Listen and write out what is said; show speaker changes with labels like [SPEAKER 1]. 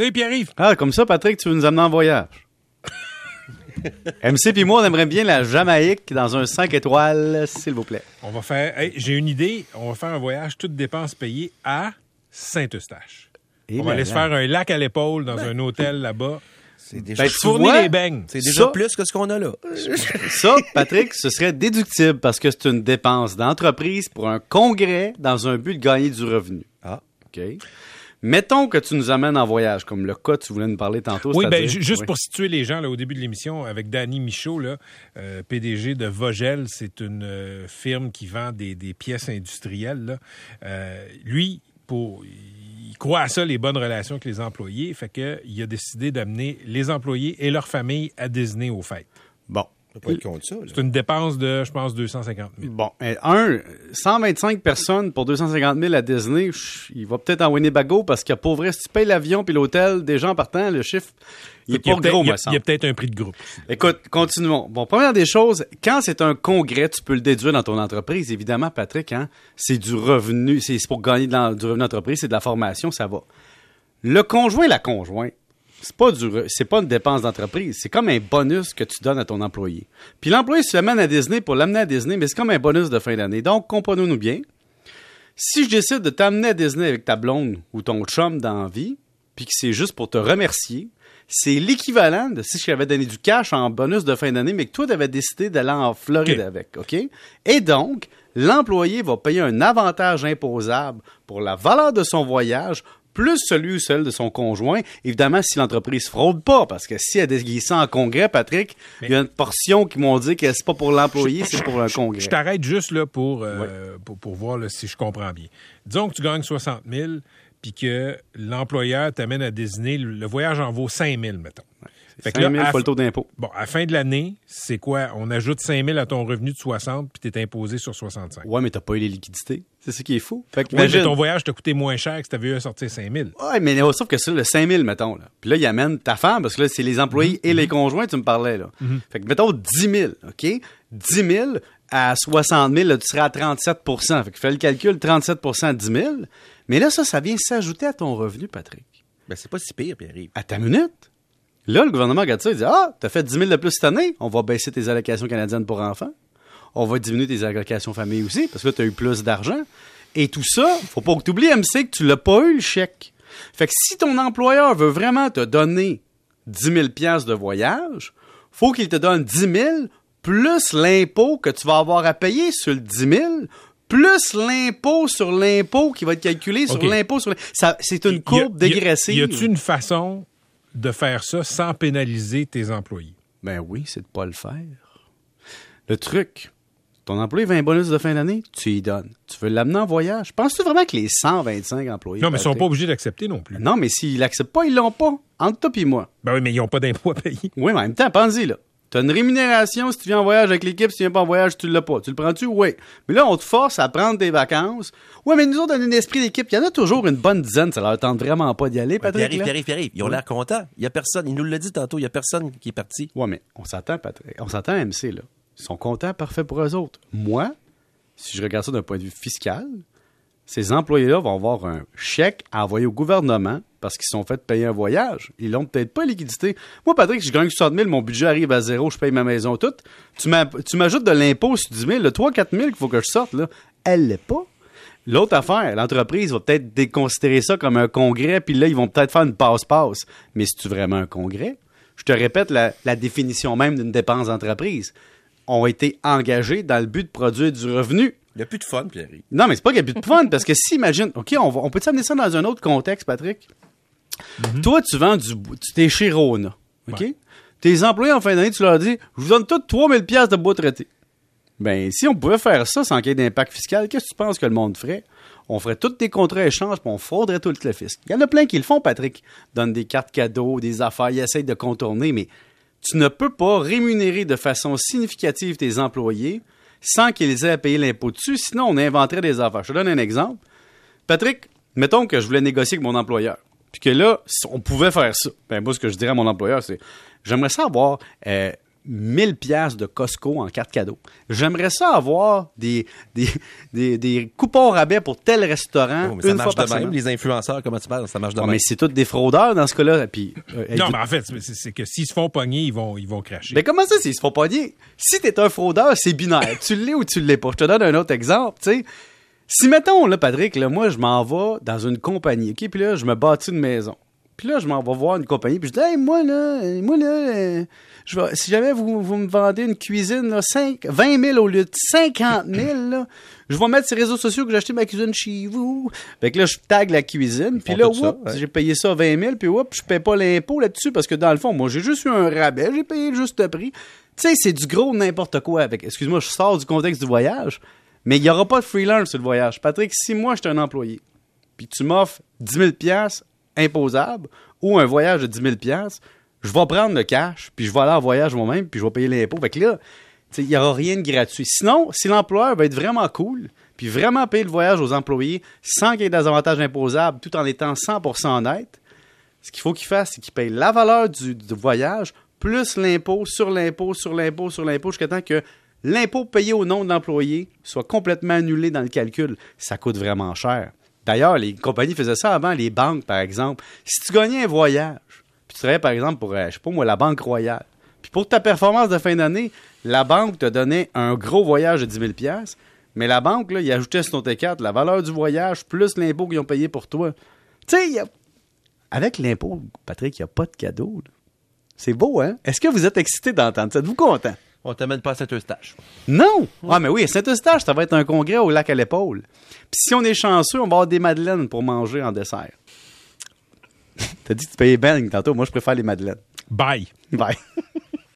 [SPEAKER 1] Salut Pierre-Yves.
[SPEAKER 2] Ah, comme ça, Patrick, tu veux nous amener en voyage. MC puis moi, on aimerait bien la Jamaïque dans un 5 étoiles, s'il vous plaît.
[SPEAKER 1] On va faire. hey, J'ai une idée. On va faire un voyage, toutes dépenses payées à Saint-Eustache.
[SPEAKER 2] Et
[SPEAKER 1] On va aller se faire un lac à l'épaule dans un hôtel là-bas.
[SPEAKER 3] C'est déjà,
[SPEAKER 2] Ben, tu
[SPEAKER 1] les beignes.
[SPEAKER 3] c'est déjà
[SPEAKER 2] ça-
[SPEAKER 3] plus que ce qu'on a là.
[SPEAKER 2] Ça, Patrick, ce serait déductible parce que c'est une dépense d'entreprise pour un congrès dans un but de gagner du revenu.
[SPEAKER 3] Ah.
[SPEAKER 2] OK? Mettons que tu nous amènes en voyage, comme le cas que tu voulais nous parler tantôt.
[SPEAKER 1] Oui, ben, juste
[SPEAKER 2] Oui.
[SPEAKER 1] pour situer les gens là, au début de l'émission, avec Danny Michaud, là, euh, PDG de Vogel, c'est une euh, firme qui vend des, des pièces industrielles. là. Euh, lui, pour, il croit à ça, les bonnes relations avec les employés, fait que il a décidé d'amener les employés et leurs familles à Disney aux fêtes.
[SPEAKER 2] Bon.
[SPEAKER 1] C'est une dépense de, je pense, 250 000.
[SPEAKER 2] Bon, un, 125 personnes pour 250 000 à Disney, il va peut-être en Winnebago parce que pour vrai, si tu payes l'avion puis l'hôtel, des gens partant, le chiffre, il est pas
[SPEAKER 1] peut-être-
[SPEAKER 2] gros,
[SPEAKER 1] il y a-
[SPEAKER 2] me semble.
[SPEAKER 1] il y a peut-être un prix de groupe.
[SPEAKER 2] Écoute, continuons. Bon, première des choses, quand c'est un congrès, tu peux le déduire dans ton entreprise. Évidemment, Patrick, hein, c'est du revenu, c'est pour gagner de du revenu d'entreprise, c'est de la formation, ça va. Le conjoint, la conjointe, c'est pas du, re- c'est pas une dépense d'entreprise, c'est comme un bonus que tu donnes à ton employé. Puis l'employé se l'amène à Disney pour l'amener à Disney, mais c'est comme un bonus de fin d'année. Donc, comprenons-nous bien. Si je décide de t'amener à Disney avec ta blonde ou ton chum dans la vie, puis que c'est juste pour te remercier, c'est l'équivalent de si je t'avais donné du cash en bonus de fin d'année, mais que toi, tu avais décidé d'aller en Floride avec, OK? Et donc, l'employé va payer un avantage imposable pour la valeur de son voyage, plus celui ou celle de son conjoint. Évidemment, si l'entreprise fraude pas, parce que si elle déguise ça en congrès, Patrick, il y a une portion qui m'ont dit que c'est pas pour l'employé, c'est pour un congrès.
[SPEAKER 1] Je t'arrête juste là pour, euh, pour, pour voir là, si je comprends bien. Disons que tu gagnes 60 000 puis que l'employeur t'amène à Disney, le voyage en vaut 5 000, mettons. Fait
[SPEAKER 2] 5 000
[SPEAKER 1] à
[SPEAKER 2] fois
[SPEAKER 1] la
[SPEAKER 2] le taux d'impôt.
[SPEAKER 1] Bon, à la fin de l'année, c'est quoi? On ajoute 5 000 à ton revenu de 60 puis t'es imposé sur 65.
[SPEAKER 2] Ouais, mais t'as pas eu les liquidités. C'est ça qui est fou. Fait que
[SPEAKER 1] mais ton voyage t'a coûté moins cher que si t'avais eu à sortir 5 000.
[SPEAKER 2] Ouais, mais là, sauf que c'est le 5000, mettons. Là. Puis là, il amène ta femme, parce que là, c'est les employés et les conjoints, tu me parlais. là. Fait que, mettons, 10 000, OK? 10 000 à 60 000, là, tu seras à 37% Fait que fais le calcul, 37% à 10 000. Mais là, ça, ça vient s'ajouter à ton revenu, Patrick.
[SPEAKER 3] Ben, c'est pas si pire, Pierre-Yves.
[SPEAKER 2] À ta minute. Là, le gouvernement regarde ça, il dit Ah, t'as fait 10 000 de plus cette année, on va baisser tes allocations canadiennes pour enfants. On va diminuer tes allocations famille aussi, parce que là, tu as eu plus d'argent. Et tout ça, faut pas que tu oublies, MC, que tu l'as pas eu le chèque. Fait que si ton employeur veut vraiment te donner 10 000 piastres de voyage, faut qu'il te donne 10 000 plus l'impôt que tu vas avoir à payer sur le 10 000 plus l'impôt sur l'impôt qui va être calculé sur l'impôt sur l'impôt. C'est une courbe
[SPEAKER 1] y a-
[SPEAKER 2] dégressive.
[SPEAKER 1] Y a-tu une façon de faire ça sans pénaliser tes employés?
[SPEAKER 2] Ben oui, c'est de pas le faire. Le truc, ton employé veut un bonus de fin d'année, tu y donnes. Tu veux l'amener en voyage. Penses-tu vraiment que les 125 employés...
[SPEAKER 1] Non, mais ils sont pas obligés d'accepter non plus.
[SPEAKER 2] Non, mais s'ils l'acceptent pas, ils l'ont pas. Entre toi et moi.
[SPEAKER 1] Ben oui, mais ils n'ont pas d'impôt à payer.
[SPEAKER 2] Oui, mais en même temps, pense-y, là. T'as une rémunération si tu viens en voyage avec l'équipe, si tu viens pas en voyage, tu l'as pas. Tu le prends-tu? Oui. Mais là, on te force à prendre tes vacances. Oui, mais nous autres, on a un esprit d'équipe. Il y en a toujours une bonne dizaine. Ça leur tente vraiment pas d'y aller, Patrick. Là.
[SPEAKER 3] Pierre-Yves, Pierre-Yves. Ils ont
[SPEAKER 2] Oui.
[SPEAKER 3] l'air contents. Il y a personne. Il nous l'a dit tantôt. Il y a personne qui est parti.
[SPEAKER 2] Ouais, mais on s'attend, Patrick. On s'attend à MC, là. Ils sont contents, parfait pour eux autres. Moi, si je regarde ça d'un point de vue fiscal, ces employés-là vont avoir un chèque à envoyer au gouvernement parce qu'ils sont fait payer un voyage. Ils l'ont peut-être pas liquidité. Moi, Patrick, je gagne 60 000, mon budget arrive à zéro, je paye ma maison toute. Tu m'ajoutes de l'impôt sur 10 000, le 3-4 000 qu'il faut que je sorte, là, elle l'est pas. L'autre affaire, l'entreprise va peut-être déconsidérer ça comme un congrès, puis là, ils vont peut-être faire une passe-passe. Mais c'est-tu vraiment un congrès? Je te répète la, la définition même d'une dépense d'entreprise. Ont été engagés dans le but de produire du revenu.
[SPEAKER 3] Il n'y a plus de fun, Pierre-Yves.
[SPEAKER 2] Non, mais c'est pas qu'il n'y a plus de fun, parce que si, imagine, OK, on, va- on peut amener ça dans un autre contexte, Patrick? Toi, tu vends du... Tu t'es chez Rona, OK?
[SPEAKER 1] Ouais.
[SPEAKER 2] Tes employés, en fin d'année, tu leur dis, je vous donne tous 3000 pièces de bois traité. Ben, si on pouvait faire ça sans qu'il y ait d'impact fiscal, qu'est-ce que tu penses que le monde ferait? On ferait tous des contrats échanges, puis on frauderait tout le fisc. Il y en a plein qui le font, Patrick. Donnent des cartes cadeaux, des affaires, ils essayent de contourner, mais tu ne peux pas rémunérer de façon significative tes employés sans qu'ils aient à payer l'impôt dessus, sinon on inventerait des affaires. Je te donne un exemple. Patrick, mettons que je voulais négocier avec mon employeur, puis que là, on pouvait faire ça. Ben, moi, ce que je dirais à mon employeur, c'est j'aimerais savoir, euh, 1000 pièces de Costco en carte cadeau. J'aimerais ça avoir des, des, des, des coupons rabais pour tel restaurant
[SPEAKER 3] Oh, mais ça
[SPEAKER 2] une fois
[SPEAKER 3] marche
[SPEAKER 2] par
[SPEAKER 3] de même. Les influenceurs, comment tu parles? Ça marche de même.
[SPEAKER 2] mais c'est tous des fraudeurs dans ce cas-là. Puis, euh,
[SPEAKER 1] Non, mais en fait, c'est- que s'ils se font pogner, ils vont, ils vont cracher.
[SPEAKER 2] Mais comment ça, s'ils se font pogner? Si t'es un fraudeur, c'est binaire. tu l'es ou tu l'es pas. Je te donne un autre exemple, tu sais. Si, mettons, là, Patrick, là, moi, je m'en vais dans une compagnie, OK? Puis là, je me bâtis une maison. Puis là, je m'en vais voir une compagnie, puis je dis, hey, moi, là, moi, là, euh, je vais, si jamais vous, vous me vendez une cuisine, là, 5, 20 000 au lieu de 50 000, là, je vais mettre sur les réseaux sociaux que j'ai acheté ma cuisine chez vous. Fait que là, je tag la cuisine, puis là,
[SPEAKER 3] ouais.
[SPEAKER 2] j'ai payé ça 20 000, puis whoop, je paye pas l'impôt là-dessus, parce que dans le fond, moi, j'ai juste eu un rabais, j'ai payé le juste prix. Tu sais, c'est du gros n'importe quoi. Avec, excuse-moi, je sors du contexte du voyage, mais il n'y aura pas de freelance sur le voyage. Patrick, si moi, je suis un employé, puis tu m'offres 10 000 piastres imposables ou un voyage de 10 000 piastres, je vais prendre le cash, puis je vais aller en voyage moi-même, puis je vais payer l'impôt. Fait que là, il n'y aura rien de gratuit. Sinon, si l'employeur va être vraiment cool, puis vraiment payer le voyage aux employés sans qu'il y ait des avantages imposables, tout en étant 100% net, ce qu'il faut qu'il fasse, c'est qu'il paye la valeur du, du voyage plus l'impôt sur l'impôt sur l'impôt sur l'impôt jusqu'à temps que l'impôt payé au nom de l'employé soit complètement annulé dans le calcul. Ça coûte vraiment cher. D'ailleurs, les compagnies faisaient ça avant, les banques, par exemple. Si tu gagnais un voyage, puis tu travaillais, par exemple, pour, euh, je sais pas moi, la Banque Royale, puis pour ta performance de fin d'année, la banque te donnait un gros voyage de 10 000 piastres, mais la banque, là, il ajoutait sur ton T4 la valeur du voyage plus l'impôt qu'ils ont payé pour toi. Tu sais, avec l'impôt, Patrick, il n'y a pas de cadeau. C'est beau, hein? Est-ce que vous êtes excité d'entendre ça? Êtes-vous content?
[SPEAKER 3] On t'amène pas à Saint-Eustache.
[SPEAKER 2] Non! Ah, mais oui, à Saint-Eustache, ça va être un congrès au lac à l'épaule. Puis si on est chanceux, on va avoir des madeleines pour manger en dessert. T'as dit que tu payais bang tantôt. Moi, je préfère les madeleines.
[SPEAKER 1] Bye.
[SPEAKER 2] Bye.